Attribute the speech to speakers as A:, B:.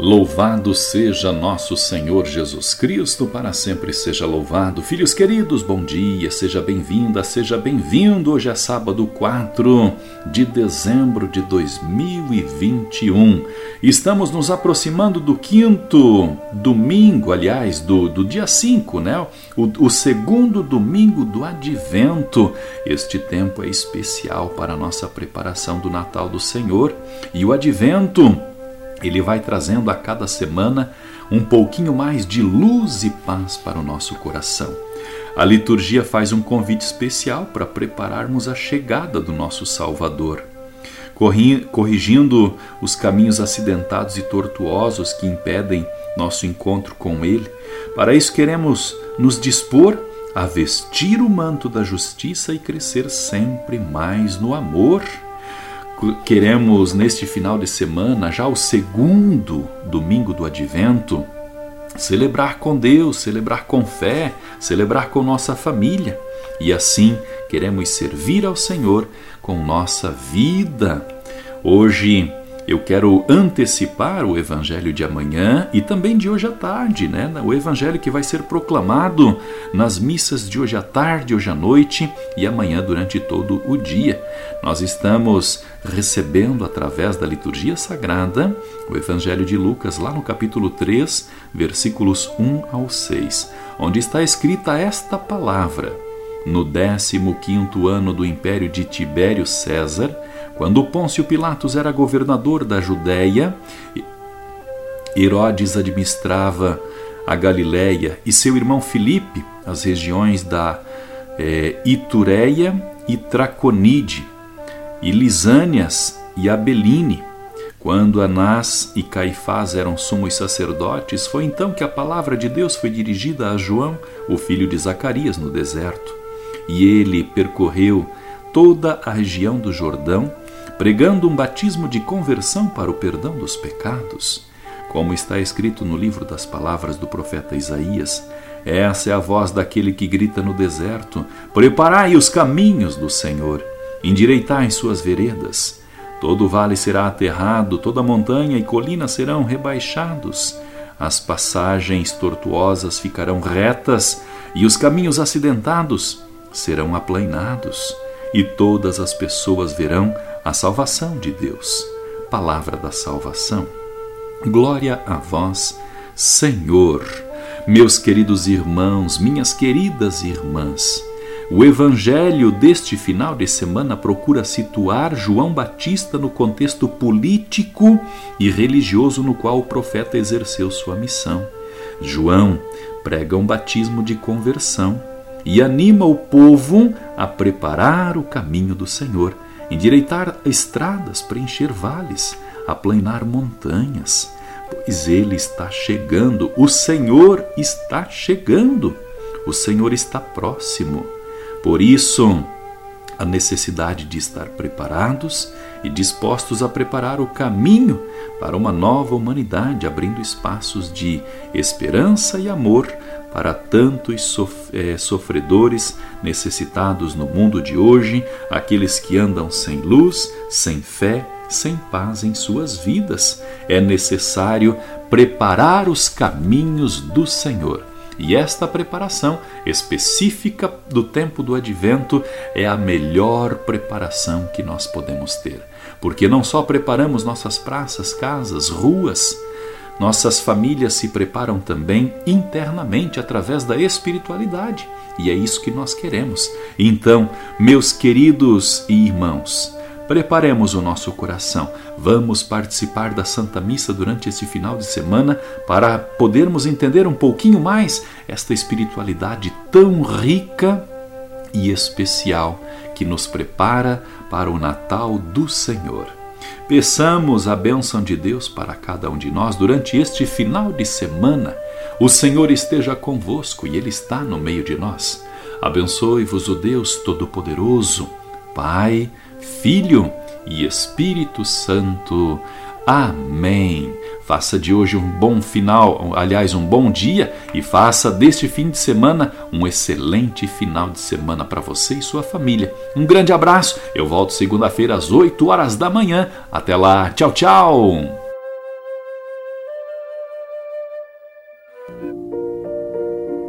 A: Louvado seja nosso Senhor Jesus Cristo, para sempre seja louvado. Filhos queridos, bom dia, seja bem-vinda, seja bem-vindo. Hoje é sábado 4 de dezembro de 2021. Estamos nos aproximando do quinto domingo, aliás, do, do dia 5, né? O, o segundo domingo do advento. Este tempo é especial para a nossa preparação do Natal do Senhor e o advento ele vai trazendo a cada semana um pouquinho mais de luz e paz para o nosso coração. A liturgia faz um convite especial para prepararmos a chegada do nosso Salvador, corrigindo os caminhos acidentados e tortuosos que impedem nosso encontro com Ele. Para isso, queremos nos dispor a vestir o manto da justiça e crescer sempre mais no amor queremos neste final de semana, já o segundo domingo do advento, celebrar com Deus, celebrar com fé, celebrar com nossa família. E assim queremos servir ao Senhor com nossa vida. Hoje eu quero antecipar o evangelho de amanhã e também de hoje à tarde, né? O evangelho que vai ser proclamado nas missas de hoje à tarde, hoje à noite e amanhã durante todo o dia. Nós estamos recebendo através da liturgia sagrada o evangelho de Lucas lá no capítulo 3, versículos 1 ao 6, onde está escrita esta palavra: No 15º ano do império de Tibério César, quando Pôncio Pilatos era governador da Judéia, Herodes administrava a Galiléia e seu irmão Filipe as regiões da é, Itureia e Traconide, e Lisânias e Abeline. Quando Anás e Caifás eram sumos sacerdotes, foi então que a palavra de Deus foi dirigida a João, o filho de Zacarias, no deserto. E ele percorreu toda a região do Jordão, pregando um batismo de conversão para o perdão dos pecados. Como está escrito no livro das palavras do profeta Isaías, essa é a voz daquele que grita no deserto: Preparai os caminhos do Senhor, endireitai suas veredas. Todo vale será aterrado, toda montanha e colina serão rebaixados. As passagens tortuosas ficarão retas e os caminhos acidentados serão aplainados, e todas as pessoas verão a salvação de Deus. Palavra da salvação. Glória a vós, Senhor. Meus queridos irmãos, minhas queridas irmãs, o evangelho deste final de semana procura situar João Batista no contexto político e religioso no qual o profeta exerceu sua missão. João prega um batismo de conversão e anima o povo a preparar o caminho do Senhor endireitar estradas, preencher vales, aplanar montanhas, pois ele está chegando, o Senhor está chegando, o Senhor está próximo. Por isso, a necessidade de estar preparados e dispostos a preparar o caminho para uma nova humanidade, abrindo espaços de esperança e amor para tantos eh, sofredores necessitados no mundo de hoje, aqueles que andam sem luz, sem fé, sem paz em suas vidas. É necessário preparar os caminhos do Senhor. E esta preparação específica do tempo do advento é a melhor preparação que nós podemos ter. Porque não só preparamos nossas praças, casas, ruas, nossas famílias se preparam também internamente através da espiritualidade, e é isso que nós queremos. Então, meus queridos irmãos, preparemos o nosso coração. Vamos participar da Santa Missa durante esse final de semana para podermos entender um pouquinho mais esta espiritualidade tão rica e especial que nos prepara para o Natal do Senhor. Peçamos a bênção de Deus para cada um de nós durante este final de semana. O Senhor esteja convosco e Ele está no meio de nós. Abençoe-vos o Deus Todo-Poderoso, Pai, Filho e Espírito Santo. Amém. Faça de hoje um bom final, aliás, um bom dia e faça deste fim de semana um excelente final de semana para você e sua família. Um grande abraço. Eu volto segunda-feira às 8 horas da manhã. Até lá. Tchau, tchau.